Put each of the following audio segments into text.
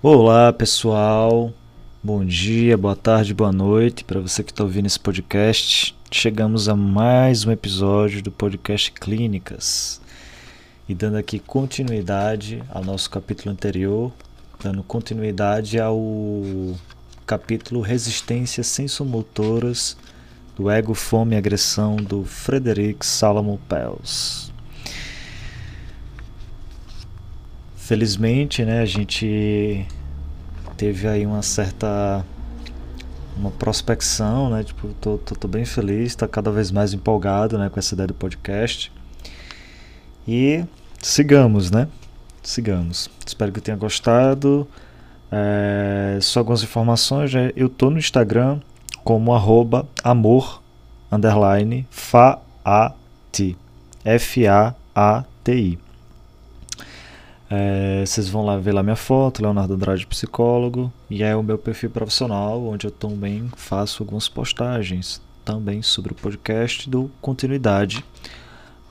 Olá pessoal, bom dia, boa tarde, boa noite para você que está ouvindo esse podcast. Chegamos a mais um episódio do podcast Clínicas e dando aqui continuidade ao nosso capítulo anterior, dando continuidade ao capítulo Resistências Sensomotoras do Ego, Fome e Agressão do Frederic Salomon Pels. Felizmente, né, a gente teve aí uma certa uma prospecção, né? Tipo, tô, tô, tô bem feliz, tá cada vez mais empolgado, né, com essa ideia do podcast. E sigamos, né? Sigamos. Espero que tenha gostado. É, só algumas informações, né? eu tô no Instagram como arroba amor underline fa-a-t F-A-A-T-I é, vocês vão lá ver lá minha foto, Leonardo Andrade Psicólogo, e é o meu perfil profissional, onde eu também faço algumas postagens também sobre o podcast do Continuidade,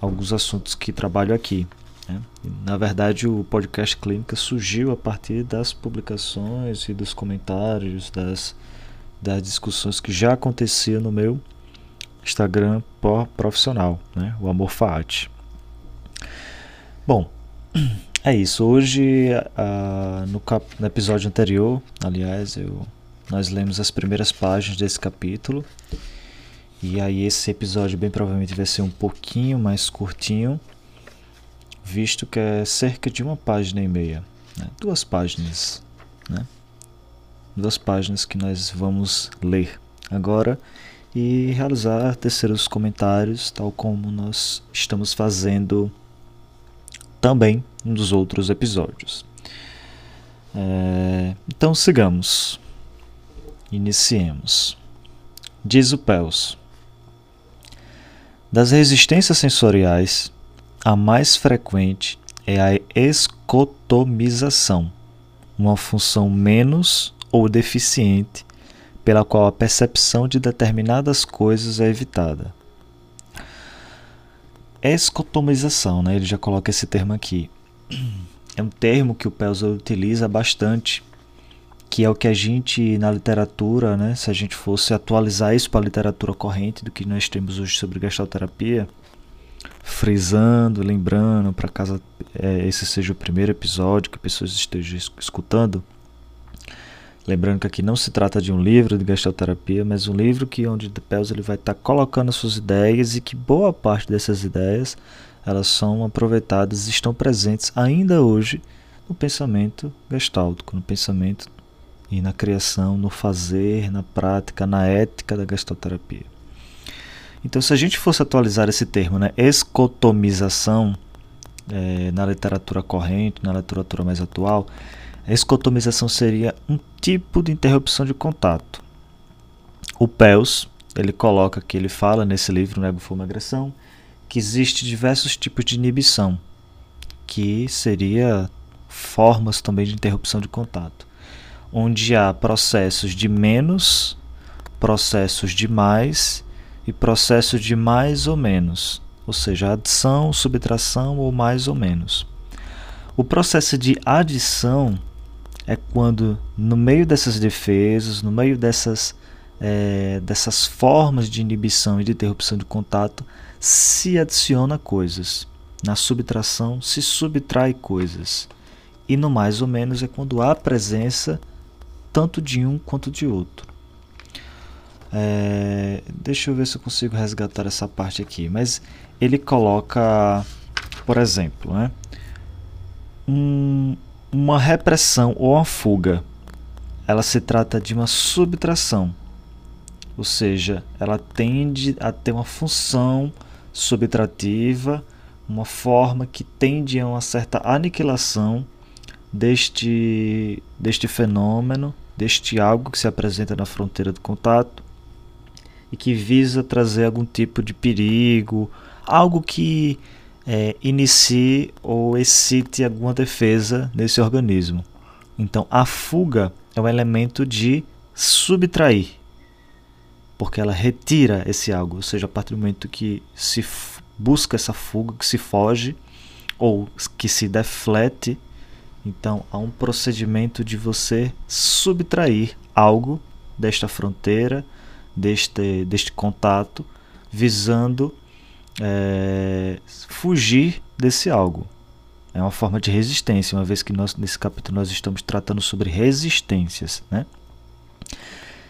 alguns assuntos que trabalho aqui. Né? Na verdade, o podcast Clínica surgiu a partir das publicações e dos comentários, das, das discussões que já aconteciam no meu Instagram profissional, né? o Amor Faat. Bom, é isso. Hoje, uh, no, cap no episódio anterior, aliás, eu, nós lemos as primeiras páginas desse capítulo. E aí, esse episódio bem provavelmente vai ser um pouquinho mais curtinho, visto que é cerca de uma página e meia. Né? Duas páginas. Né? Duas páginas que nós vamos ler agora e realizar terceiros comentários, tal como nós estamos fazendo também nos outros episódios. É, então sigamos. Iniciemos. Diz o Pels. Das resistências sensoriais, a mais frequente é a escotomização, uma função menos ou deficiente pela qual a percepção de determinadas coisas é evitada escotomização, né? ele já coloca esse termo aqui. É um termo que o Pelzer utiliza bastante, que é o que a gente na literatura, né, se a gente fosse atualizar isso para a literatura corrente do que nós temos hoje sobre gestalterapia, frisando, lembrando, para caso é, esse seja o primeiro episódio que pessoas estejam escutando, Lembrando que aqui não se trata de um livro de gestalterapia, mas um livro que onde Pels ele vai estar tá colocando suas ideias e que boa parte dessas ideias elas são aproveitadas e estão presentes ainda hoje no pensamento gestáltico, no pensamento e na criação, no fazer, na prática, na ética da gestalterapia. Então, se a gente fosse atualizar esse termo, né, escotomização, é, na literatura corrente, na literatura mais atual, a escotomização seria um tipo de interrupção de contato. O Pels, ele coloca que ele fala nesse livro, Nego Forma Agressão, que existe diversos tipos de inibição, que seria formas também de interrupção de contato, onde há processos de menos, processos de mais e processos de mais ou menos, ou seja, adição, subtração ou mais ou menos. O processo de adição é quando, no meio dessas defesas, no meio dessas, é, dessas formas de inibição e de interrupção de contato, se adiciona coisas. Na subtração, se subtrai coisas. E no mais ou menos é quando há presença tanto de um quanto de outro. É, deixa eu ver se eu consigo resgatar essa parte aqui. Mas ele coloca, por exemplo, né, um, uma repressão ou uma fuga, ela se trata de uma subtração, ou seja, ela tende a ter uma função subtrativa, uma forma que tende a uma certa aniquilação deste, deste fenômeno, deste algo que se apresenta na fronteira do contato e que visa trazer algum tipo de perigo, algo que é, inicie ou excite alguma defesa nesse organismo. Então, a fuga é um elemento de subtrair, porque ela retira esse algo, ou seja, a partir do momento que se busca essa fuga, que se foge ou que se deflete, Então, há um procedimento de você subtrair algo desta fronteira, deste, deste contato, visando é, fugir desse algo. É uma forma de resistência, uma vez que nós, nesse capítulo nós estamos tratando sobre resistências. Né?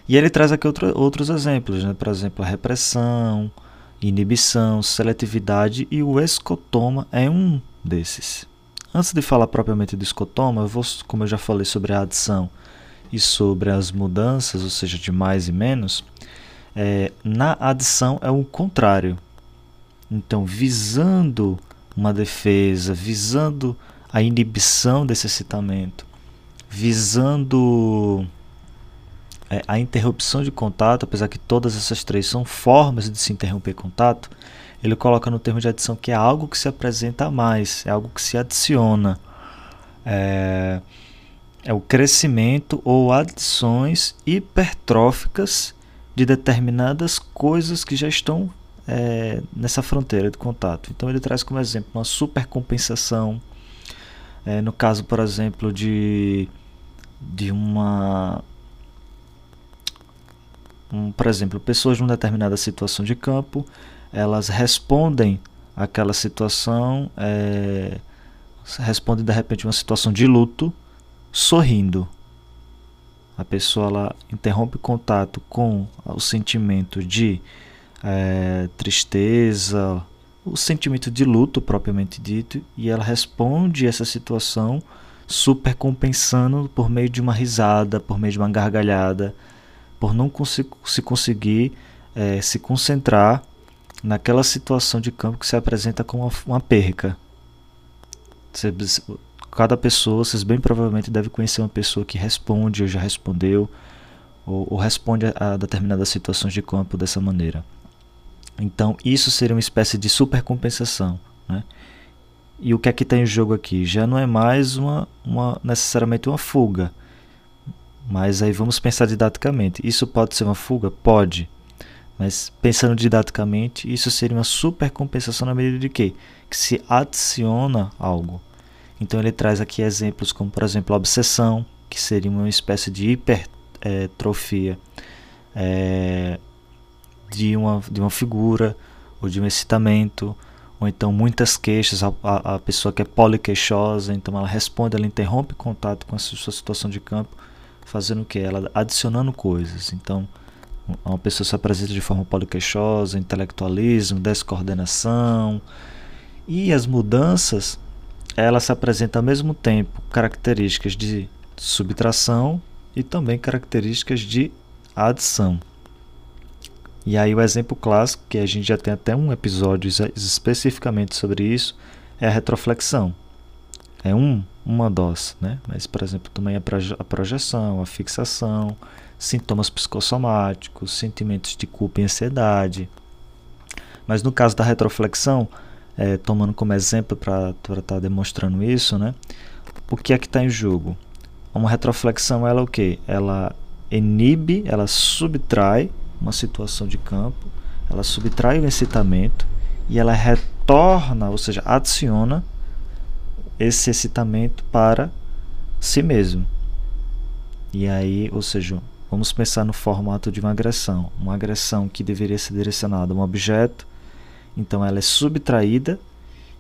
E ele traz aqui outro, outros exemplos, né? por exemplo, a repressão, inibição, seletividade e o escotoma é um desses. Antes de falar propriamente do escotoma, eu vou, como eu já falei sobre a adição e sobre as mudanças, ou seja, de mais e menos, é, na adição é o contrário. Então, visando uma defesa, visando a inibição desse excitamento, visando é, a interrupção de contato, apesar que todas essas três são formas de se interromper contato, ele coloca no termo de adição que é algo que se apresenta a mais, é algo que se adiciona. É, é o crescimento ou adições hipertróficas de determinadas coisas que já estão é, nessa fronteira de contato. Então ele traz como exemplo uma supercompensação, é, no caso, por exemplo, de, de uma. Um, por exemplo, pessoas numa determinada situação de campo, elas respondem àquela situação, é, respondem de repente uma situação de luto, sorrindo. A pessoa ela interrompe o contato com o sentimento de é, tristeza, o sentimento de luto propriamente dito, e ela responde essa situação super compensando por meio de uma risada, por meio de uma gargalhada, por não se conseguir é, se concentrar naquela situação de campo que se apresenta como uma, uma perca. Cada pessoa, vocês bem provavelmente devem conhecer uma pessoa que responde ou já respondeu, ou, ou responde a, a determinadas situações de campo dessa maneira. Então, isso seria uma espécie de supercompensação. Né? E o que é que está em jogo aqui? Já não é mais uma, uma, necessariamente uma fuga. Mas aí vamos pensar didaticamente. Isso pode ser uma fuga? Pode. Mas pensando didaticamente, isso seria uma supercompensação na medida de quê? Que se adiciona algo. Então ele traz aqui exemplos como, por exemplo, a obsessão, que seria uma espécie de hipertrofia. É, de uma, de uma figura ou de um excitamento, ou então muitas queixas, a, a, a pessoa que é poliqueixosa, então ela responde, ela interrompe contato com a sua situação de campo, fazendo o que? Ela adicionando coisas. Então, uma pessoa se apresenta de forma poliqueixosa, intelectualismo, descoordenação, e as mudanças, ela se apresenta ao mesmo tempo características de subtração e também características de adição. E aí o exemplo clássico, que a gente já tem até um episódio especificamente sobre isso, é a retroflexão. É um, uma dose, né? Mas, por exemplo, também a projeção, a fixação, sintomas psicossomáticos, sentimentos de culpa e ansiedade. Mas no caso da retroflexão, é, tomando como exemplo para estar tá demonstrando isso, né? O que é que está em jogo? Uma retroflexão, ela é o que? Ela inibe, ela subtrai uma situação de campo, ela subtrai o excitamento e ela retorna, ou seja, adiciona esse excitamento para si mesmo. E aí, ou seja, vamos pensar no formato de uma agressão, uma agressão que deveria ser direcionada a um objeto, então ela é subtraída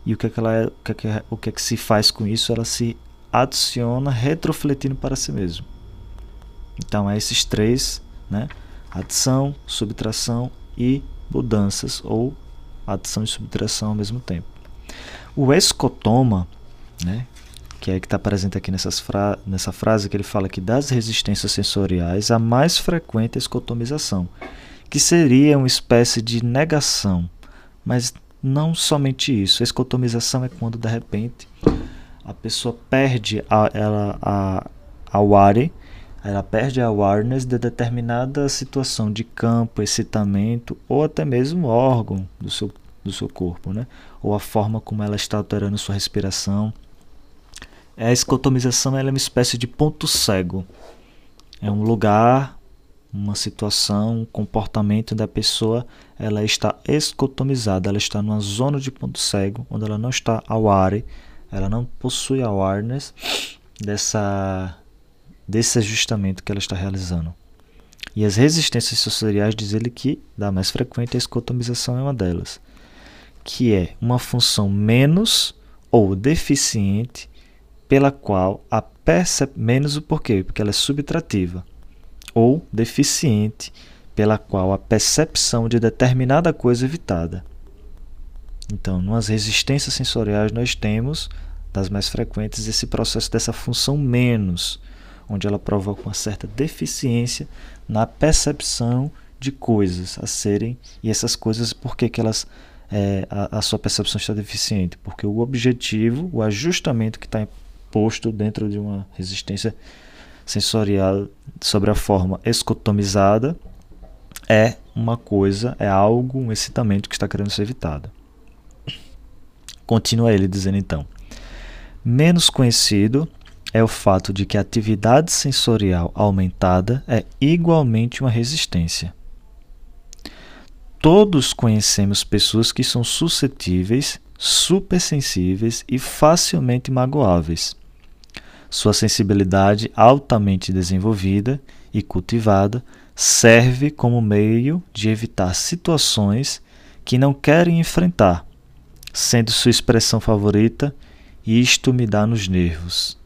e o que é que, ela é, o que, é que, o que, é que se faz com isso? Ela se adiciona retrofletindo para si mesmo. Então, é esses três, né? Adição, subtração e mudanças, ou adição e subtração ao mesmo tempo. O escotoma, né, que é que está presente aqui fra nessa frase, que ele fala que das resistências sensoriais, a mais frequente é a escotomização, que seria uma espécie de negação, mas não somente isso. A escotomização é quando, de repente, a pessoa perde a, ela, a, a ware, ela perde a awareness de determinada situação de campo, excitamento ou até mesmo órgão do seu, do seu corpo, né? ou a forma como ela está alterando sua respiração. A escotomização é uma espécie de ponto cego. É um lugar, uma situação, um comportamento da pessoa, ela está escotomizada, ela está numa zona de ponto cego, onde ela não está aware, ela não possui awareness dessa desse ajustamento que ela está realizando. E as resistências sensoriais diz ele que da mais frequente a escotomização é uma delas, que é uma função menos ou deficiente pela qual a percep menos o porquê, porque ela é subtrativa, ou deficiente pela qual a percepção de determinada coisa é evitada. Então, nas resistências sensoriais nós temos das mais frequentes esse processo dessa função menos, onde ela provoca uma certa deficiência na percepção de coisas a serem e essas coisas por que, que elas é, a, a, sua percepção está deficiente? Porque o objetivo o ajustamento que está posto dentro de uma resistência sensorial sobre a forma escotomizada é uma coisa é algo um excitamento que está querendo ser evitado. Continua ele dizendo então menos conhecido é o fato de que a atividade sensorial aumentada é igualmente uma resistência. Todos conhecemos pessoas que são suscetíveis, supersensíveis e facilmente magoáveis. Sua sensibilidade altamente desenvolvida e cultivada serve como meio de evitar situações que não querem enfrentar, sendo sua expressão favorita: Isto me dá nos nervos.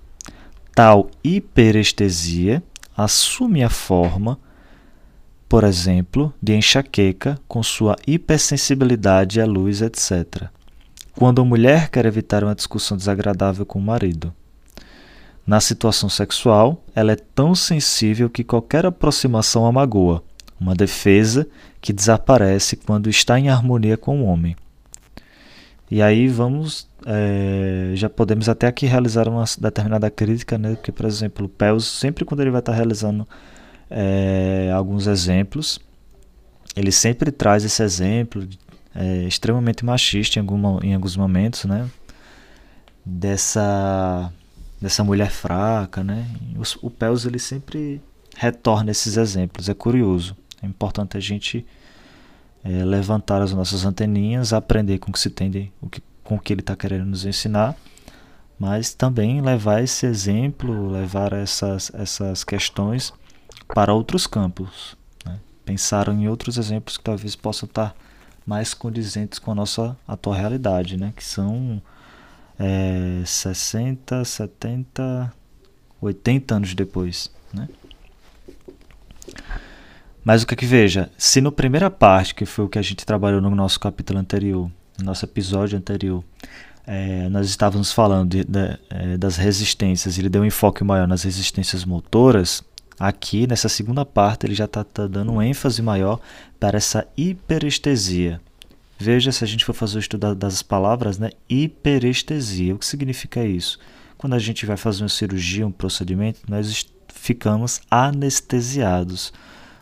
Tal hiperestesia assume a forma, por exemplo, de enxaqueca com sua hipersensibilidade à luz, etc. Quando a mulher quer evitar uma discussão desagradável com o marido. Na situação sexual, ela é tão sensível que qualquer aproximação a magoa, uma defesa que desaparece quando está em harmonia com o homem. E aí vamos, é, já podemos até aqui realizar uma determinada crítica, né? Porque, por exemplo, o Pels, sempre quando ele vai estar realizando é, alguns exemplos, ele sempre traz esse exemplo é, extremamente machista em, alguma, em alguns momentos, né? Dessa, dessa mulher fraca, né? O, o Pels, ele sempre retorna esses exemplos, é curioso. É importante a gente é, levantar as nossas anteninhas, aprender com o que se tem, o que, com o que ele está querendo nos ensinar, mas também levar esse exemplo, levar essas, essas questões para outros campos. Né? Pensar em outros exemplos que talvez possam estar mais condizentes com a nossa atual realidade, né? que são é, 60, 70, 80 anos depois. Né? Mas o que é que veja, se na primeira parte, que foi o que a gente trabalhou no nosso capítulo anterior, no nosso episódio anterior, é, nós estávamos falando de, de, é, das resistências, ele deu um enfoque maior nas resistências motoras, aqui nessa segunda parte ele já está tá dando um ênfase maior para essa hiperestesia. Veja se a gente for fazer o estudo das palavras, né? Hiperestesia. O que significa isso? Quando a gente vai fazer uma cirurgia, um procedimento, nós ficamos anestesiados.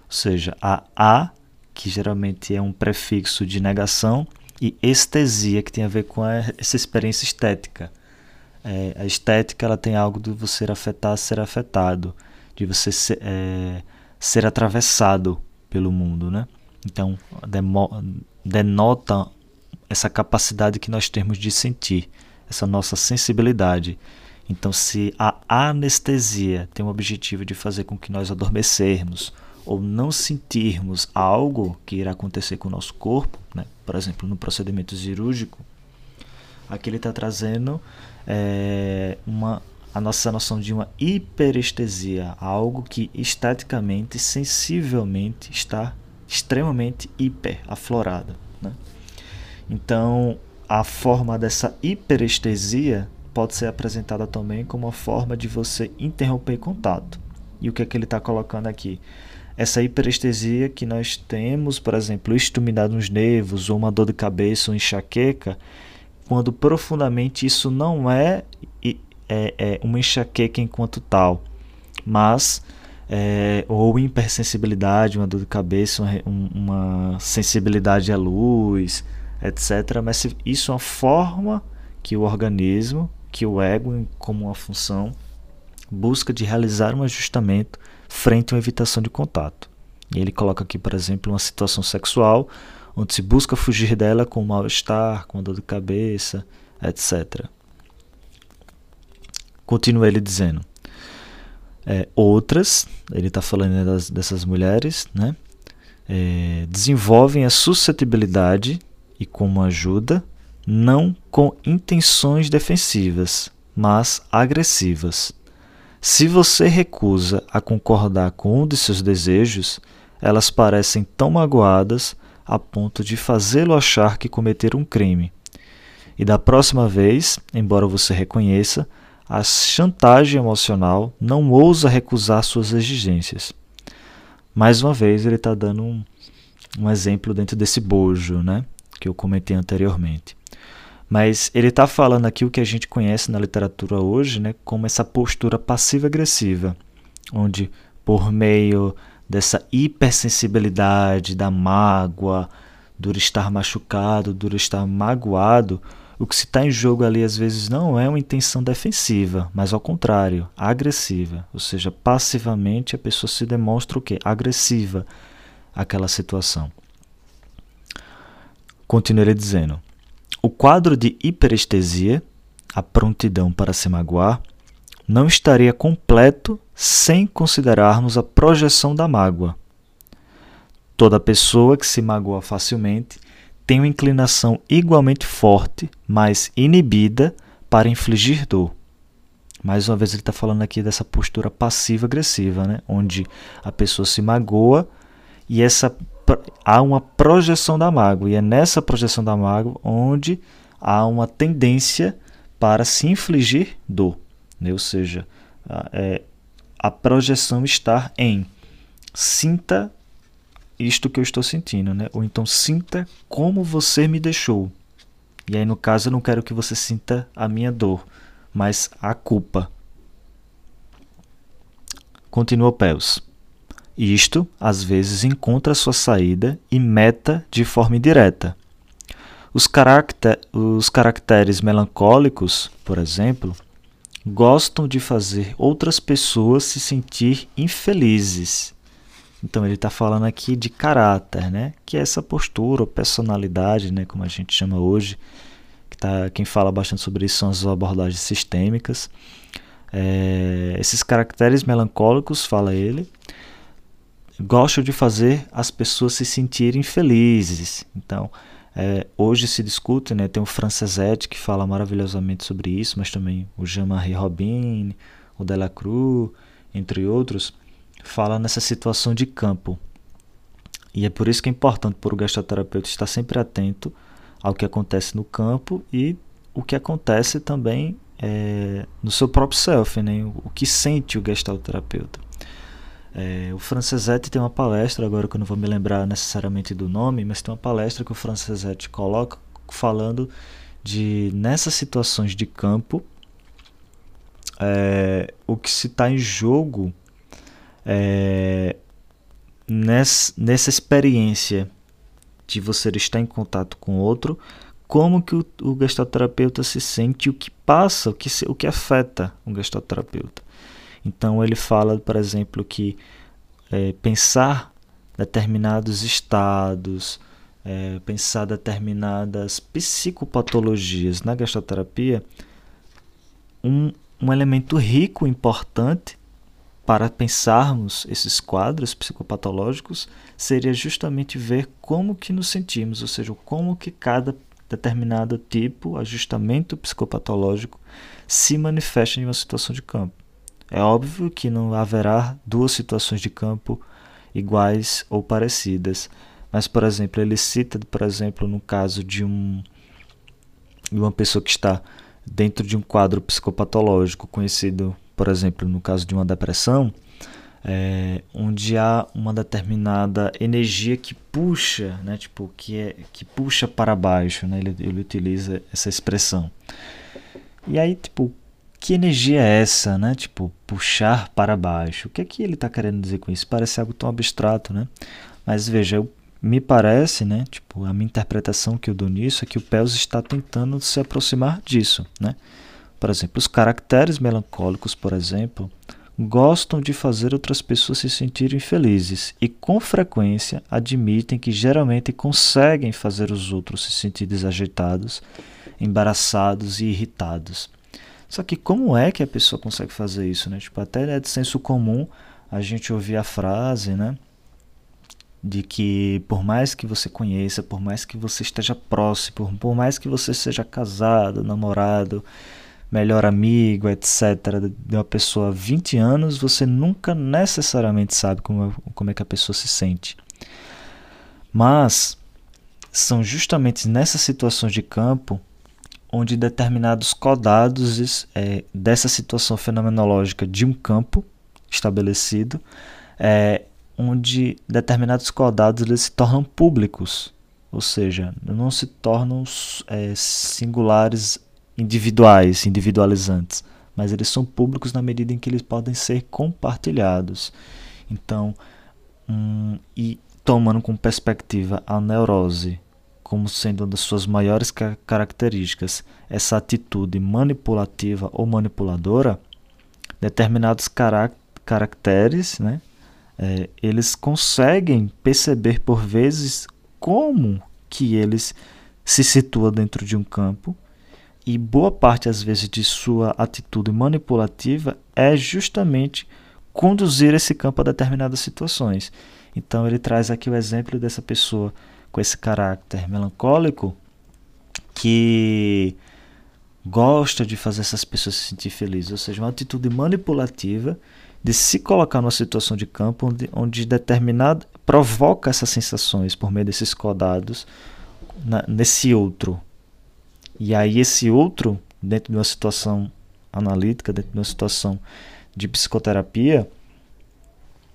Ou seja, a a, que geralmente é um prefixo de negação, e estesia, que tem a ver com essa experiência estética. É, a estética ela tem algo de você afetar, ser afetado, de você ser, é, ser atravessado pelo mundo. Né? Então, demo, denota essa capacidade que nós temos de sentir, essa nossa sensibilidade. Então, se a anestesia tem o objetivo de fazer com que nós adormecermos, ou não sentirmos algo que irá acontecer com o nosso corpo, né? por exemplo, no procedimento cirúrgico, aqui ele está trazendo é, uma, a nossa noção de uma hiperestesia, algo que esteticamente, sensivelmente está extremamente hiper, aflorado. Né? Então, a forma dessa hiperestesia pode ser apresentada também como uma forma de você interromper contato. E o que é que ele está colocando aqui? Essa hiperestesia que nós temos, por exemplo, estumidade nos nervos ou uma dor de cabeça ou enxaqueca, quando profundamente isso não é, é, é uma enxaqueca enquanto tal, mas é, ou hipersensibilidade, uma dor de cabeça, uma, uma sensibilidade à luz, etc. Mas isso é uma forma que o organismo, que o ego, como uma função, busca de realizar um ajustamento frente a uma evitação de contato. E ele coloca aqui, por exemplo, uma situação sexual onde se busca fugir dela com mal-estar, com dor de cabeça, etc. Continua ele dizendo. É, outras, ele está falando das, dessas mulheres, né? É, desenvolvem a suscetibilidade e, como ajuda, não com intenções defensivas, mas agressivas. Se você recusa a concordar com um de seus desejos, elas parecem tão magoadas a ponto de fazê-lo achar que cometeram um crime. E da próxima vez, embora você reconheça, a chantagem emocional não ousa recusar suas exigências. Mais uma vez, ele está dando um, um exemplo dentro desse bojo, né, que eu comentei anteriormente. Mas ele está falando aqui o que a gente conhece na literatura hoje né, como essa postura passiva-agressiva, onde por meio dessa hipersensibilidade, da mágoa, do estar machucado, do estar magoado, o que se está em jogo ali às vezes não é uma intenção defensiva, mas ao contrário, agressiva. Ou seja, passivamente a pessoa se demonstra o quê? Agressiva àquela situação. Continua dizendo: o quadro de hiperestesia, a prontidão para se magoar, não estaria completo sem considerarmos a projeção da mágoa. Toda pessoa que se magoa facilmente tem uma inclinação igualmente forte, mas inibida, para infligir dor. Mais uma vez, ele está falando aqui dessa postura passiva-agressiva, né? onde a pessoa se magoa e essa há uma projeção da mágoa, e é nessa projeção da mágoa onde há uma tendência para se infligir dor. Né? Ou seja, a, é, a projeção está em sinta isto que eu estou sentindo, né? ou então sinta como você me deixou. E aí, no caso, eu não quero que você sinta a minha dor, mas a culpa. Continua Pels. Isto, às vezes, encontra sua saída e meta de forma indireta. Os, caracter, os caracteres melancólicos, por exemplo, gostam de fazer outras pessoas se sentir infelizes. Então ele está falando aqui de caráter, né? que é essa postura ou personalidade, né? como a gente chama hoje. Que tá, quem fala bastante sobre isso são as abordagens sistêmicas. É, esses caracteres melancólicos, fala ele, gostam de fazer as pessoas se sentirem felizes. Então, é, hoje se discute, né, tem o Francesetti que fala maravilhosamente sobre isso, mas também o Jean-Marie Robin, o Delacruz, entre outros, fala nessa situação de campo. E é por isso que é importante para o gastroterapeuta estar sempre atento ao que acontece no campo e o que acontece também é, no seu próprio self, né? o que sente o gastroterapeuta. É, o Francesetti tem uma palestra, agora que eu não vou me lembrar necessariamente do nome, mas tem uma palestra que o Francesetti coloca falando de nessas situações de campo é, o que se está em jogo é, nessa, nessa experiência de você estar em contato com outro, como que o, o se sente, o que passa, o que, o que afeta o gestalterapeuta. Então ele fala, por exemplo, que é, pensar determinados estados, é, pensar determinadas psicopatologias na gastroterapia, um, um elemento rico, importante para pensarmos esses quadros psicopatológicos seria justamente ver como que nos sentimos, ou seja, como que cada determinado tipo, ajustamento psicopatológico se manifesta em uma situação de campo. É óbvio que não haverá duas situações de campo iguais ou parecidas, mas, por exemplo, ele cita, por exemplo, no caso de, um, de uma pessoa que está dentro de um quadro psicopatológico, conhecido, por exemplo, no caso de uma depressão, é, onde há uma determinada energia que puxa, né, tipo, que, é, que puxa para baixo, né, ele, ele utiliza essa expressão. E aí, tipo, que energia é essa, né? Tipo, puxar para baixo. O que é que ele está querendo dizer com isso? Parece algo tão abstrato, né? Mas veja, eu, me parece, né? Tipo, a minha interpretação que eu dou nisso é que o Pels está tentando se aproximar disso, né? Por exemplo, os caracteres melancólicos, por exemplo, gostam de fazer outras pessoas se sentirem felizes e, com frequência, admitem que geralmente conseguem fazer os outros se sentir desajeitados, embaraçados e irritados Só que como é que a pessoa consegue fazer isso, né? Tipo, até é de senso comum a gente ouvir a frase, né? De que por mais que você conheça, por mais que você esteja próximo, por mais que você seja casado, namorado, melhor amigo, etc., de uma pessoa há 20 anos, você nunca necessariamente sabe como, como é que a pessoa se sente. Mas são justamente nessas situações de campo onde determinados codados é, dessa situação fenomenológica de um campo estabelecido, é, onde determinados codados eles se tornam públicos, ou seja, não se tornam é, singulares individuais, individualizantes, mas eles são públicos na medida em que eles podem ser compartilhados. Então, hum, e tomando com perspectiva a neurose como sendo uma das suas maiores características, essa atitude manipulativa ou manipuladora, determinados caracteres, né, é, eles conseguem perceber por vezes como que eles se situam dentro de um campo e boa parte às vezes de sua atitude manipulativa é justamente conduzir esse campo a determinadas situações. Então ele traz aqui o exemplo dessa pessoa com esse caráter melancólico que gosta de fazer essas pessoas se sentir felizes, ou seja, uma atitude manipulativa de se colocar numa situação de campo onde, onde determinado provoca essas sensações por meio desses codados na, nesse outro. E aí esse outro, dentro de uma situação analítica, dentro de uma situação de psicoterapia,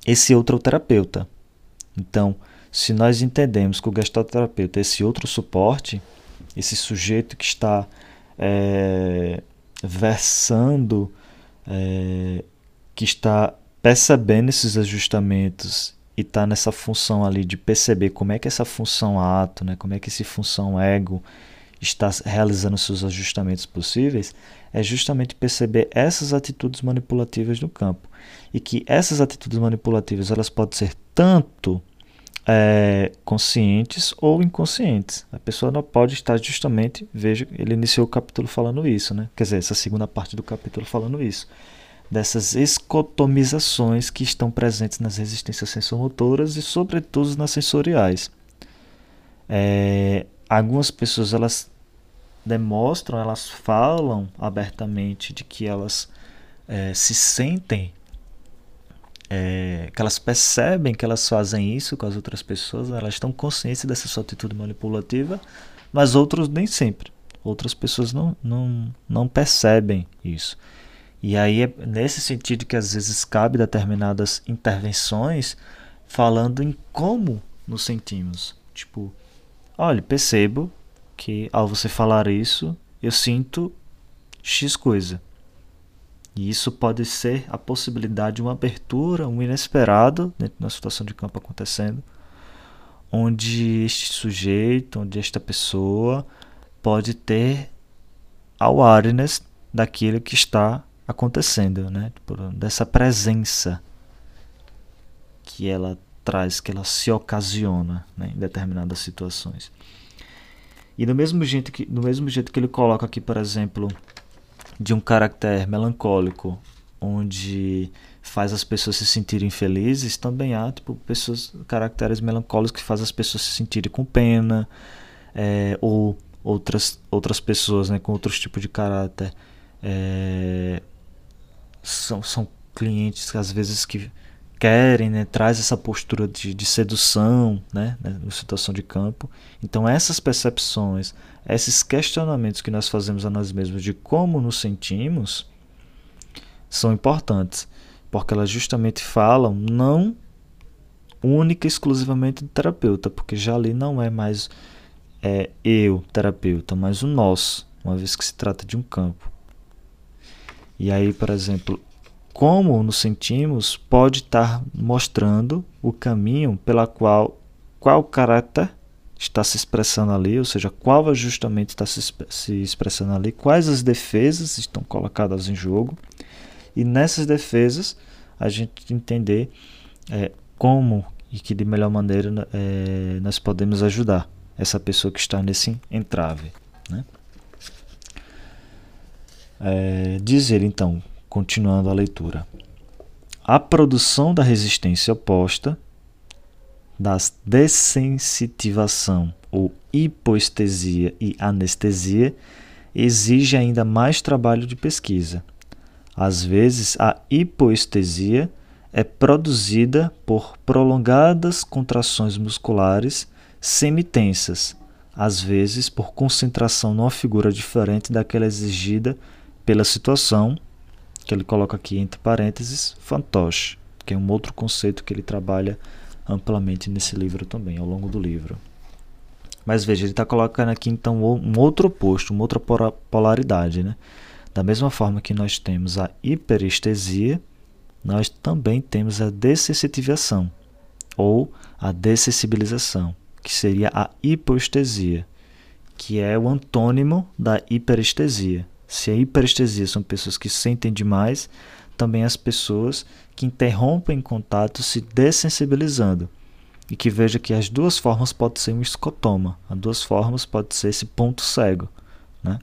esse outro é o terapeuta. Então, se nós entendemos que o gestalterapeuta é esse outro suporte, esse sujeito que está é, versando, é, que está percebendo esses ajustamentos e está nessa função ali de perceber como é que essa função ato, né, como é que essa função ego está realizando seus ajustamentos possíveis, é justamente perceber essas atitudes manipulativas no campo. E que essas atitudes manipulativas elas podem ser tanto é, conscientes ou inconscientes. A pessoa não pode estar justamente, veja, ele iniciou o capítulo falando isso, né? Quer dizer, essa segunda parte do capítulo falando isso. Dessas escotomizações que estão presentes nas resistências sensomotoras e, sobretudo, nas sensoriais. É, algumas pessoas elas demonstram, elas falam abertamente de que elas é, se sentem é, que elas percebem que elas fazem isso com as outras pessoas, elas estão conscientes dessa sua atitude manipulativa, mas outros nem sempre. Outras pessoas não, não, não percebem isso. E aí é nesse sentido que às vezes cabe determinadas intervenções falando em como nos sentimos. Tipo, olha, percebo que ao você falar isso, eu sinto X coisa. E isso pode ser a possibilidade de uma abertura, um inesperado dentro da situação de campo acontecendo, onde este sujeito, onde esta pessoa pode ter awareness daquilo que está acontecendo, né? dessa presença que ela traz, que ela se ocasiona né? em determinadas situações. E do mesmo jeito que, do mesmo jeito que ele coloca aqui, por exemplo, de um caráter melancólico, onde faz as pessoas se sentirem felizes, também há tipo, pessoas, caracteres melancólicos que fazem as pessoas se sentirem com pena, é, ou outras, outras pessoas né, com outros tipos de caráter. É, são, são clientes às vezes que querem, né, traz essa postura de, de sedução, né, né, na situação de campo. Então essas percepções, esses questionamentos que nós fazemos a nós mesmos de como nos sentimos são importantes, porque elas justamente falam não única e exclusivamente do terapeuta, porque já ali não é mais é, eu, terapeuta, mas o nós, uma vez que se trata de um campo. E aí, por exemplo, como nos sentimos pode estar mostrando o caminho pela qual qual caráter está se expressando ali, ou seja, qual ajustamento está se, se expressando ali, quais as defesas estão colocadas em jogo, e nessas defesas a gente entender é, como e que de melhor maneira é, nós podemos ajudar essa pessoa que está nesse entrave. Né? É, diz ele então, continuando a leitura: a produção da resistência oposta, da dessensitivação ou hipoestesia e anestesia, exige ainda mais trabalho de pesquisa. Às vezes, a hipoestesia é produzida por prolongadas contrações musculares semitensas, às vezes por concentração numa figura diferente daquela exigida pela situação, que ele coloca aqui entre parênteses, fantoche, que é um outro conceito que ele trabalha amplamente nesse livro também, ao longo do livro. Mas veja, ele está colocando aqui então um outro oposto, uma outra polaridade. Né? Da mesma forma que nós temos a hiperestesia, nós também temos a dessensitivação ou a dessensibilização, que seria a hipoestesia, que é o antônimo da hiperestesia. Se a hiperestesia são pessoas que sentem demais, também as pessoas que interrompem contato se dessensibilizando. E que veja que as duas formas podem ser um escotoma, as duas formas pode ser esse ponto cego, né?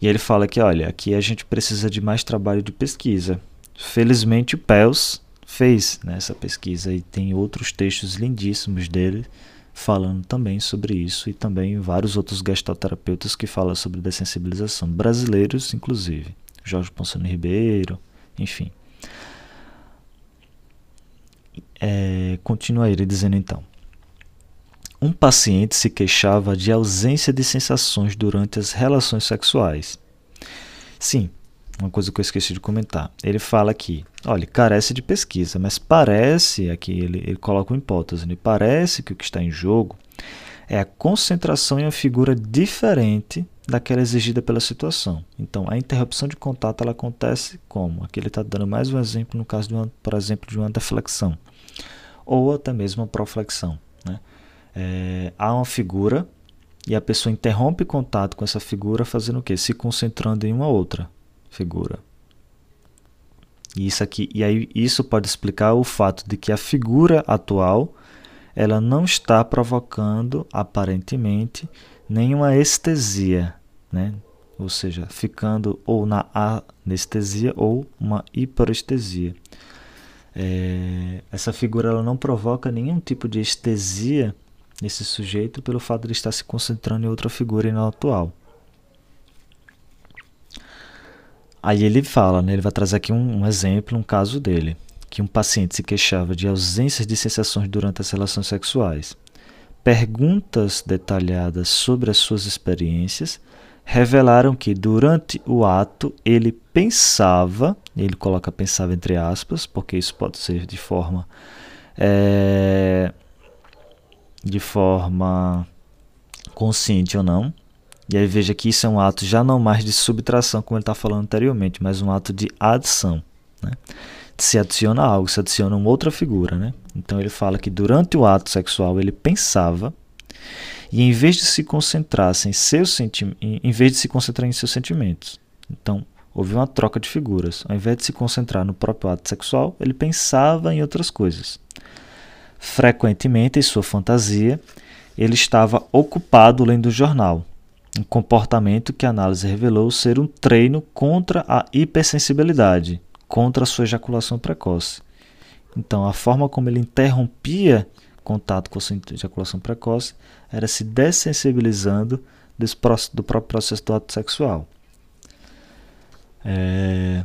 E ele fala que, olha, aqui a gente precisa de mais trabalho de pesquisa. Felizmente o Pels fez né, pesquisa e tem outros textos lindíssimos dele falando também sobre isso e também vários outros gestalterapeutas que falam sobre dessensibilização, brasileiros inclusive, Jorge Ponsano Ribeiro, enfim. É, continua ele dizendo então. Um paciente se queixava de ausência de sensações durante as relações sexuais. Sim, uma coisa que eu esqueci de comentar. Ele fala aqui, olha, carece de pesquisa, mas parece, aqui ele, ele coloca uma hipótese, né? parece que o que está em jogo é a concentração em uma figura diferente daquela exigida pela situação. Então, a interrupção de contato ela acontece como? Aqui ele está dando mais um exemplo no caso, de uma, por exemplo, de uma deflexão ou até mesmo uma proflexão. Né? É, há uma figura e a pessoa interrompe contato com essa figura fazendo o quê? Se concentrando em uma outra figura. E isso aqui, e aí isso pode explicar o fato de que a figura atual ela não está provocando aparentemente nenhuma estesia, né? Ou seja, ficando ou na anestesia ou uma hiperestesia. É, essa figura ela não provoca nenhum tipo de estesia nesse sujeito pelo fato de estar se concentrando em outra figura e não atual. Aí ele fala, né, ele vai trazer aqui um, um exemplo, um caso dele, que um paciente se queixava de ausências de sensações durante as relações sexuais. Perguntas detalhadas sobre as suas experiências revelaram que durante o ato ele pensava, ele coloca pensava entre aspas, porque isso pode ser de forma é, de forma consciente ou não, e aí veja que isso é um ato já não mais de subtração, como ele está falando anteriormente, mas um ato de adição. Né? Se adiciona algo, se adiciona uma outra figura. Né? Então ele fala que durante o ato sexual ele pensava e em vez de se concentrar em seus sentimentos, em vez de se concentrar em seus sentimentos. Então houve uma troca de figuras. Ao invés de se concentrar no próprio ato sexual, ele pensava em outras coisas. Frequentemente, em sua fantasia, ele estava ocupado lendo o jornal, um comportamento que a análise revelou ser um treino contra a hipersensibilidade, contra a sua ejaculação precoce. Então, a forma como ele interrompia contato com a sua ejaculação precoce era se dessensibilizando do próprio processo do ato sexual. É...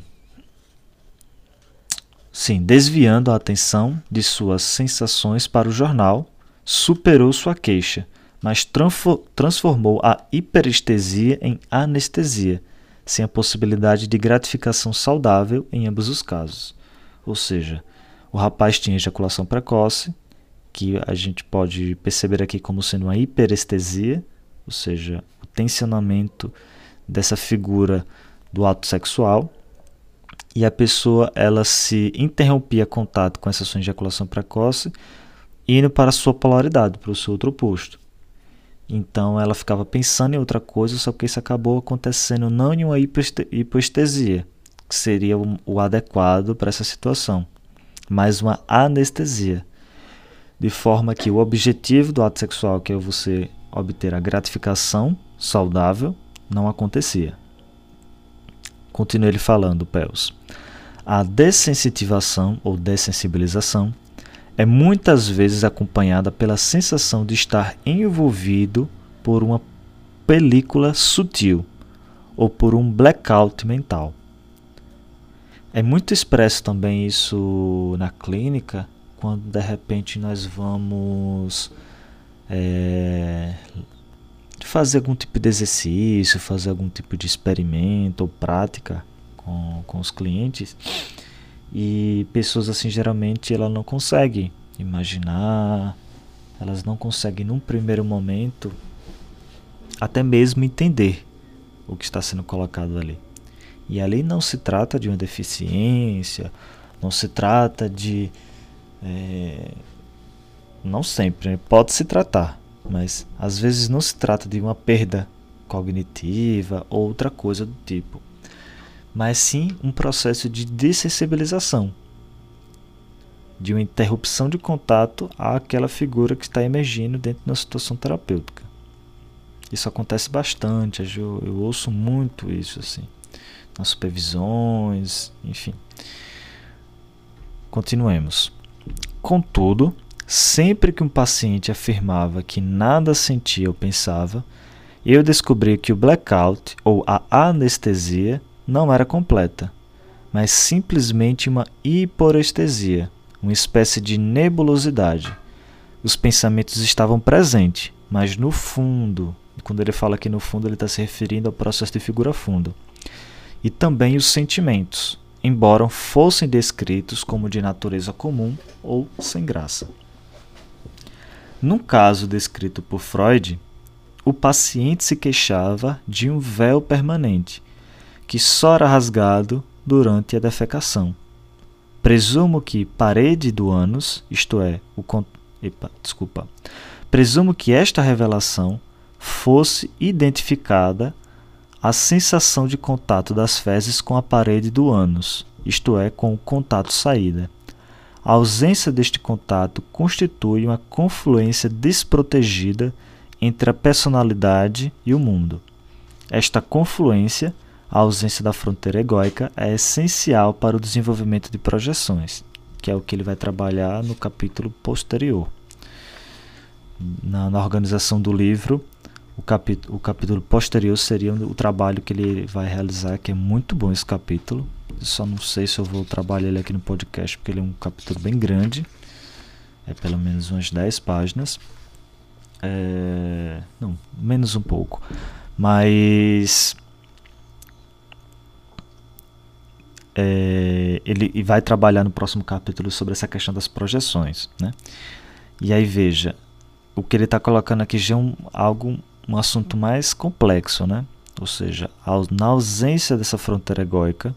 Sim, desviando a atenção de suas sensações para o jornal, superou sua queixa mas transformou a hiperestesia em anestesia, sem a possibilidade de gratificação saudável em ambos os casos. Ou seja, o rapaz tinha ejaculação precoce, que a gente pode perceber aqui como sendo uma hiperestesia, ou seja, o tensionamento dessa figura do ato sexual, e a pessoa ela se interrompia contato com essa sua ejaculação precoce, indo para a sua polaridade, para o seu outro oposto. Então ela ficava pensando em outra coisa, só que isso acabou acontecendo não em uma hipoestesia, que seria o, adequado para essa situação, mas uma anestesia. De forma que o objetivo do ato sexual, que é você obter a gratificação saudável, não acontecia. Continua ele falando, Pels. A dessensitivação ou dessensibilização é muitas vezes acompanhada pela sensação de estar envolvido por uma película sutil ou por um blackout mental. É muito expresso também isso na clínica, quando de repente nós vamos é, fazer algum tipo de exercício, fazer algum tipo de experimento ou prática com, com os clientes e pessoas assim geralmente ela não consegue imaginar, elas não conseguem num primeiro momento até mesmo entender o que está sendo colocado ali. E ali não se trata de uma deficiência, não se trata de. É, não sempre, né? pode se tratar, mas às vezes não se trata de uma perda cognitiva ou outra coisa do tipo, mas sim um processo de dessensibilização, de uma interrupção de contato àquela figura que está emergindo dentro de uma situação terapêutica. Isso acontece bastante, eu, eu ouço muito isso assim, nas supervisões, enfim. Continuemos. Contudo, Sempre que um paciente afirmava que nada sentia ou pensava, eu descobri que o blackout ou a anestesia não era completa, mas simplesmente uma hiporestesia, uma espécie de nebulosidade. Os pensamentos estavam presentes, mas no fundo, quando ele fala que no fundo, ele está se referindo ao processo de figura fundo. E também os sentimentos, embora fossem descritos como de natureza comum ou sem graça. Num caso descrito por Freud, o paciente se queixava de um véu permanente, que só era rasgado durante a defecação. Presumo que parede do ânus, isto é, o Epa, desculpa. Presumo que esta revelação fosse identificada a sensação de contato das fezes com a parede do ânus, isto é, com o contato saída. A ausência deste contato constitui uma confluência desprotegida entre a personalidade e o mundo. Esta confluência, a ausência da fronteira egóica, é essencial para o desenvolvimento de projeções, que é o que ele vai trabalhar no capítulo posterior. Na, na organização do livro, o, capítulo, o capítulo posterior seria o trabalho que ele vai realizar, que é muito bom esse capítulo, só não sei se eu vou trabalhar ele aqui no podcast, porque ele é um capítulo bem grande. É pelo menos umas 10 páginas. É, não, menos um pouco. Mas. É, ele vai trabalhar no próximo capítulo sobre essa questão das projeções. Né? E aí veja, o que ele está colocando aqui já é um, algo, um assunto mais complexo, né? ou seja, na ausência dessa fronteira egóica,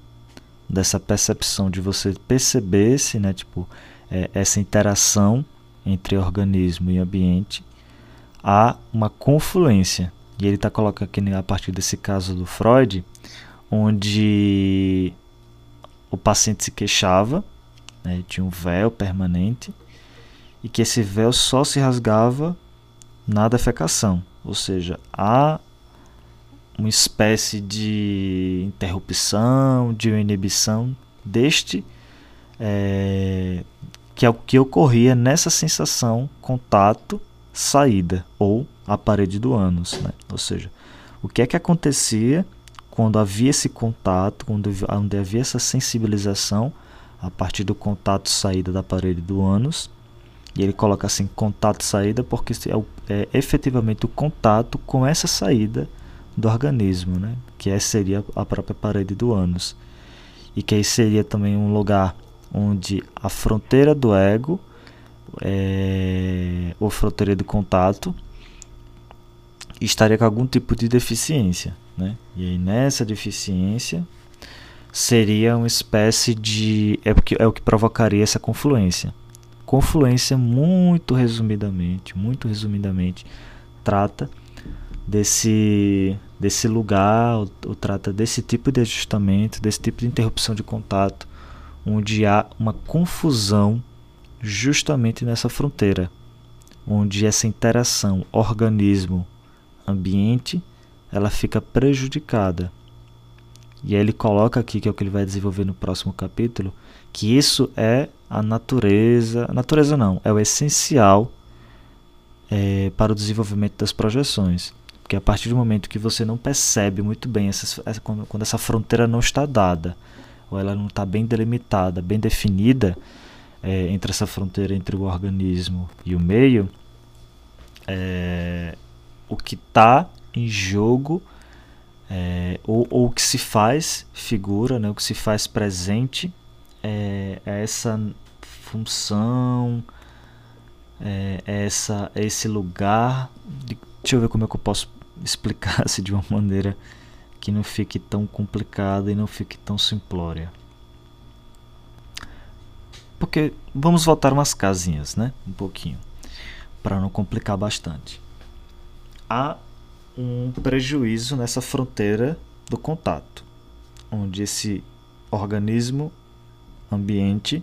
dessa percepção de você perceber se, né, tipo, é, essa interação entre organismo e ambiente, há uma confluência. E ele está colocando aqui né, a partir desse caso do Freud, onde o paciente se queixava, né, tinha um véu permanente, e que esse véu só se rasgava na defecação, ou seja, há uma espécie de interrupção, de inibição deste, é, que é o que ocorria nessa sensação contato saída ou a parede do ânus, né? ou seja, o que é que acontecia quando havia esse contato, quando onde havia essa sensibilização a partir do contato saída da parede do ânus, e ele coloca assim contato saída porque é, é efetivamente o contato com essa saída do organismo, né? que essa seria a própria parede do ânus. E que aí seria também um lugar onde a fronteira do ego, é, ou fronteira de contato, estaria com algum tipo de deficiência. Né? E aí nessa deficiência seria uma espécie de. É, porque, é o que provocaria essa confluência. Confluência, muito resumidamente, muito resumidamente, trata desse, desse lugar, ou, ou trata desse tipo de ajustamento, desse tipo de interrupção de contato, onde há uma confusão justamente nessa fronteira, onde essa interação organismo-ambiente ela fica prejudicada. E aí ele coloca aqui, que é o que ele vai desenvolver no próximo capítulo, que isso é a natureza. Natureza não, é o essencial é, para o desenvolvimento das projeções. Porque a partir do momento que você não percebe muito bem essa, quando, quando essa fronteira não está dada, ou ela não está bem delimitada, bem definida, é, entre essa fronteira entre o organismo e o meio, é, o que está em jogo é, ou, ou, o que se faz figura, né, o que se faz presente é, é essa função, é, é essa, é esse lugar. De, deixa eu ver como é que eu posso explicar assim, de uma maneira que não fique tão complicada e não fique tão simplória. Porque vamos voltar umas casinhas, né? Um pouquinho, para não complicar bastante. Há um prejuízo nessa fronteira do contato, onde esse organismo ambiente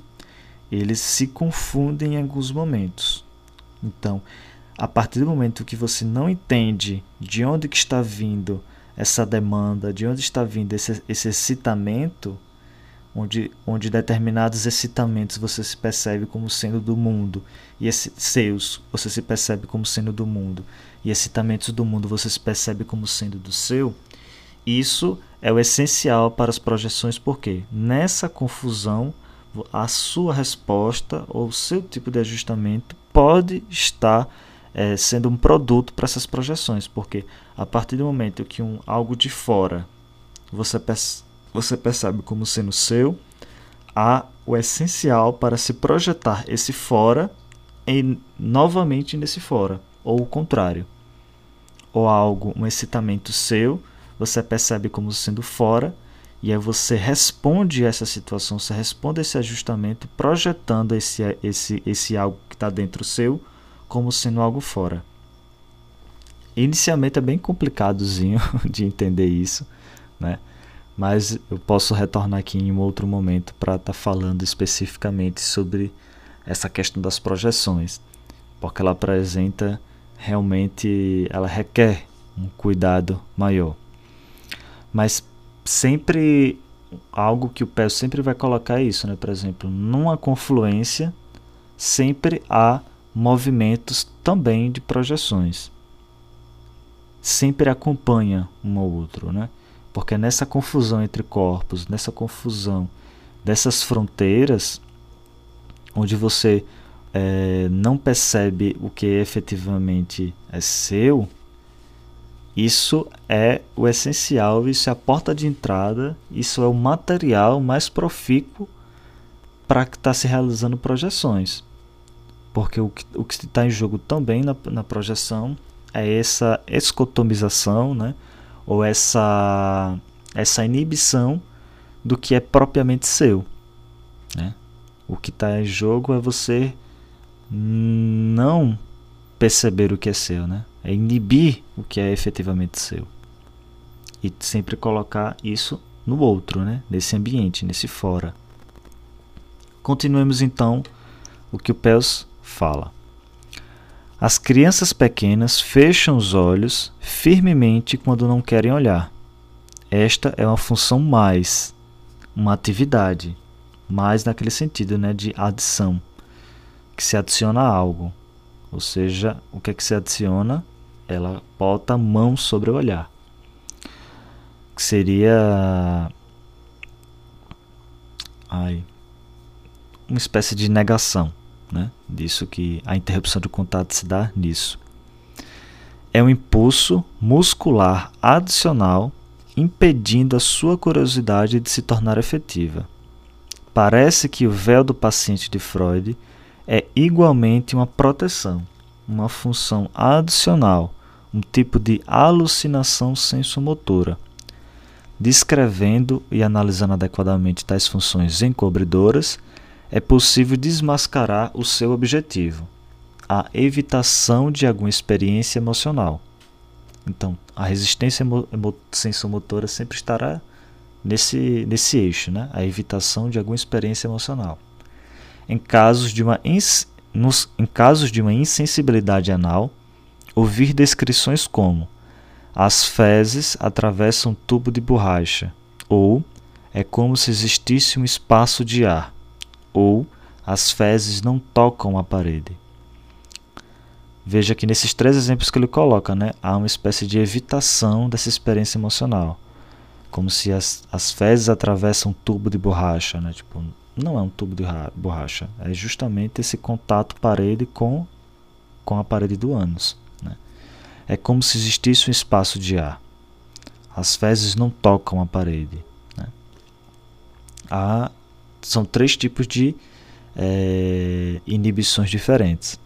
eles se confundem em alguns momentos. Então, a partir do momento que você não entende de onde que está vindo essa demanda, de onde está vindo esse, esse excitamento, onde, onde determinados excitamentos você se percebe como sendo do mundo, e esses seus você se percebe como sendo do mundo, e excitamentos do mundo você se percebe como sendo do seu, isso é o essencial para as projeções, porque nessa confusão a sua resposta ou o seu tipo de ajustamento pode estar é, sendo um produto para essas projeções, porque a partir do momento que um algo de fora você, você percebe como sendo seu, há o essencial para se projetar esse fora em, novamente nesse fora, ou o contrário. Ou algo, um excitamento seu, você percebe como sendo fora, e aí você responde a essa situação, você responde a esse ajustamento, projetando esse, esse, esse algo que está dentro seu como sendo algo fora. Inicialmente é bem complicadozinho de entender isso, né? Mas eu posso retornar aqui em um outro momento para estar tá falando especificamente sobre essa questão das projeções, porque ela apresenta realmente, ela requer um cuidado maior. Mas sempre algo que o PES sempre vai colocar é isso, né? Por exemplo, numa confluência sempre há movimentos também de projeções. Sempre acompanha um ao outro, né? Porque nessa confusão entre corpos, nessa confusão dessas fronteiras, onde você é, não percebe o que efetivamente é seu, isso é o essencial, isso é a porta de entrada, isso é o material mais profícuo para estar tá se realizando projeções. Porque o que o está em jogo também na, na projeção é essa escotomização, né? Ou essa, essa inibição do que é propriamente seu. Né? O que está em jogo é você não perceber o que é seu, né? É inibir o que é efetivamente seu. E sempre colocar isso no outro, né? Nesse ambiente, nesse fora. Continuemos então o que o Pels fala. As crianças pequenas fecham os olhos firmemente quando não querem olhar. Esta é uma função mais, uma atividade, mais naquele sentido né, de adição, que se adiciona a algo. Ou seja, o que é que se adiciona? ela bota a mão sobre o olhar. Que seria ai, uma espécie de negação, né? Disso que a interrupção de contato se dá nisso. É um impulso muscular adicional impedindo a sua curiosidade de se tornar efetiva. Parece que o véu do paciente de Freud é igualmente uma proteção uma função adicional, um tipo de alucinação sensomotora. Descrevendo e analisando adequadamente tais funções encobridoras, é possível desmascarar o seu objetivo, a evitação de alguma experiência emocional. Então, a resistência sensomotora sempre estará nesse, nesse eixo, né? a evitação de alguma experiência emocional. Em casos de uma nos, em casos de uma insensibilidade anal, ouvir descrições como as fezes atravessam um tubo de borracha, ou é como se existisse um espaço de ar, ou as fezes não tocam a parede. Veja que nesses três exemplos que ele coloca, né, há uma espécie de evitação dessa experiência emocional, como se as, as fezes atravessam um tubo de borracha, né, tipo, não é um tubo de borracha, é justamente esse contato parede com, com a parede do ânus. Né. É como se existisse um espaço de ar. As fezes não tocam a parede. Né. Há, são três tipos de é, inibições diferentes.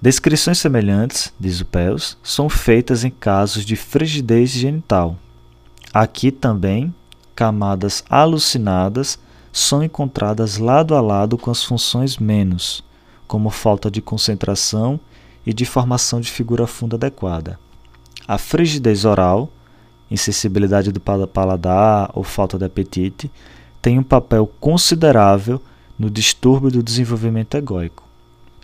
Descrições semelhantes, diz o Pels, são feitas em casos de frigidez genital. Aqui também, camadas alucinadas são encontradas lado a lado com as funções menos, como falta de concentração e de formação de figura funda adequada. A frigidez oral, insensibilidade do paladar ou falta de apetite, tem um papel considerável no distúrbio do desenvolvimento egóico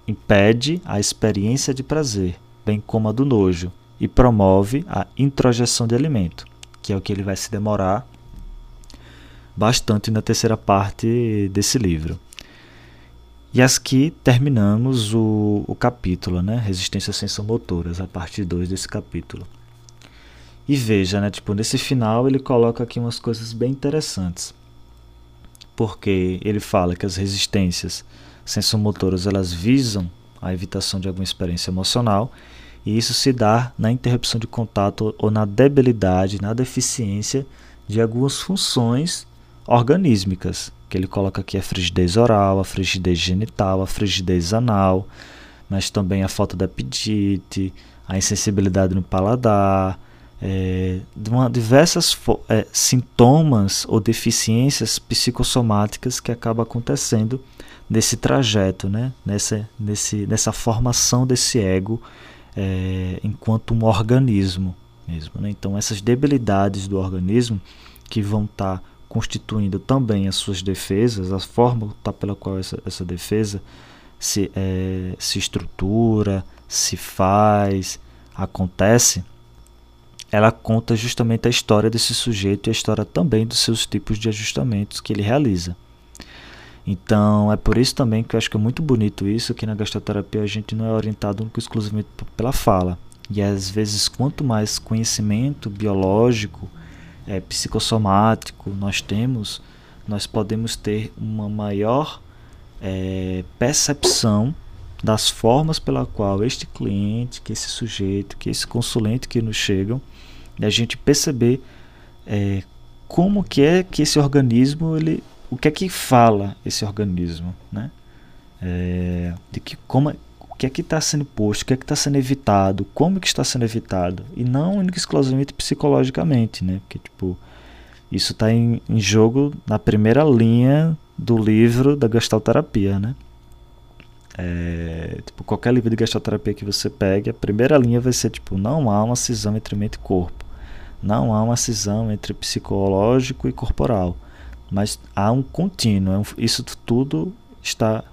impede a experiência de prazer, bem como a do nojo, e promove a introjeção de alimento, que é o que ele vai se demorar bastante na terceira parte desse livro. E aqui terminamos o, o capítulo, né? Resistências sensomotoras, a parte 2 desse capítulo. E veja, né? Tipo, nesse final ele coloca aqui umas coisas bem interessantes. Porque ele fala que as resistências sensomotoras elas visam a evitação de alguma experiência emocional e isso se dá na interrupção de contato ou na debilidade, na deficiência de algumas funções organísmicas, que ele coloca aqui a frigidez oral, a frigidez genital, a frigidez anal, mas também a falta de apetite, a insensibilidade no paladar, é, de uma, diversas é, sintomas ou deficiências psicossomáticas que acabam acontecendo nesse trajeto, né? nessa, nesse, nessa formação desse ego é, enquanto um organismo mesmo. Né? Então, essas debilidades do organismo que vão estar tá constituindo também as suas defesas, a forma tá pela qual essa, essa defesa se, é, se estrutura, se faz, acontece, ela conta justamente a história desse sujeito e a história também dos seus tipos de ajustamentos que ele realiza. Então, é por isso também que eu acho que é muito bonito isso, que na gastroterapia a gente não é orientado exclusivamente pela fala. E às vezes, quanto mais conhecimento biológico, é, psicossomático nós temos, nós podemos ter uma maior é, percepção das formas pela qual este cliente, que esse sujeito, que esse consulente que nos chegam, e a gente perceber é, como que é que esse organismo ele o que é que fala esse organismo, né? É, de que como o que é que está sendo posto, o que é que está sendo evitado, como que está sendo evitado e não exclusivamente psicologicamente, né? Porque tipo isso está em, em, jogo na primeira linha do livro da gestalterapia, né? É, tipo, qualquer livro de gestalterapia que você pegue, a primeira linha vai ser tipo, não há uma cisão entre mente e corpo. Não há uma cisão entre psicológico e corporal mas há um contínuo. É isso tudo está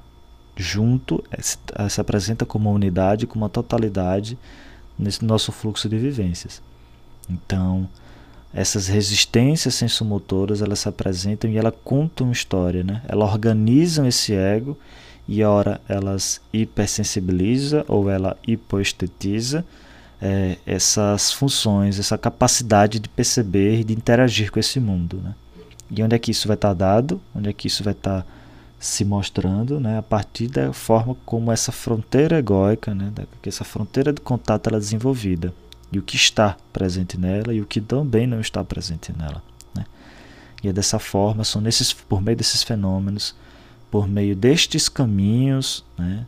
junto, é, se, é, se apresenta como uma unidade, como uma totalidade nesse nosso fluxo de vivências. Então, essas resistências sensomotoras, elas se apresentam e elas contam história, né? Elas organizam esse ego e ora elas hipersensibiliza ou ela hipoestetiza é, essas funções, essa capacidade de perceber e de interagir com esse mundo, né? E onde é que isso vai estar dado? Onde é que isso vai estar se mostrando? Né? A partir da forma como essa fronteira egóica, né? que essa fronteira de contato ela é desenvolvida. E o que está presente nela e o que também não está presente nela. Né? E é dessa forma, são nesses, por meio desses fenômenos, por meio destes caminhos, né?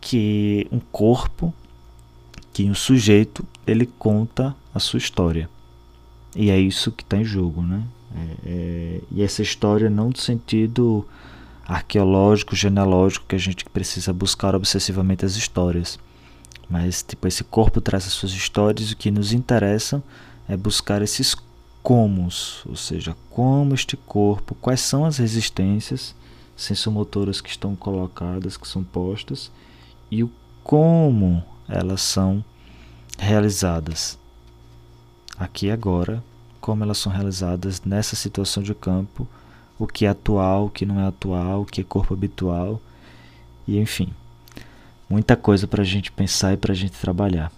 que um corpo, que um sujeito, ele conta a sua história. E é isso que está em jogo, né? É, é, e essa história não no sentido arqueológico, genealógico, que a gente precisa buscar obsessivamente as histórias. Mas tipo, esse corpo traz as suas histórias e o que nos interessa é buscar esses comos, ou seja, como este corpo, quais são as resistências sensomotoras que estão colocadas, que são postas, e o como elas são realizadas. Aqui agora como elas são realizadas nessa situação de campo, o que é atual, o que não é atual, o que é corpo habitual, e enfim, muita coisa para a gente pensar e para a gente trabalhar.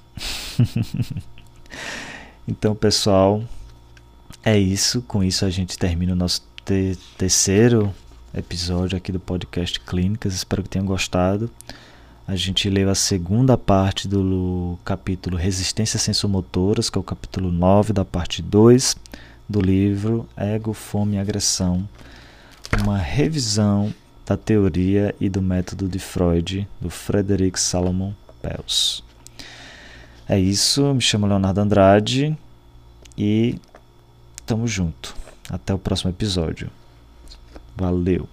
então, pessoal, é isso. Com isso, a gente termina o nosso te terceiro episódio aqui do podcast Clínicas. Espero que tenham gostado. A gente leu a segunda parte do capítulo Resistências Sensomotoras, que é o capítulo 9 da parte 2 do livro Ego, Fome e Agressão. Uma revisão da teoria e do método de Freud, do Frederick Salomon Pels. É isso, me chamo Leonardo Andrade e tamo junto. Até o próximo episódio. Valeu!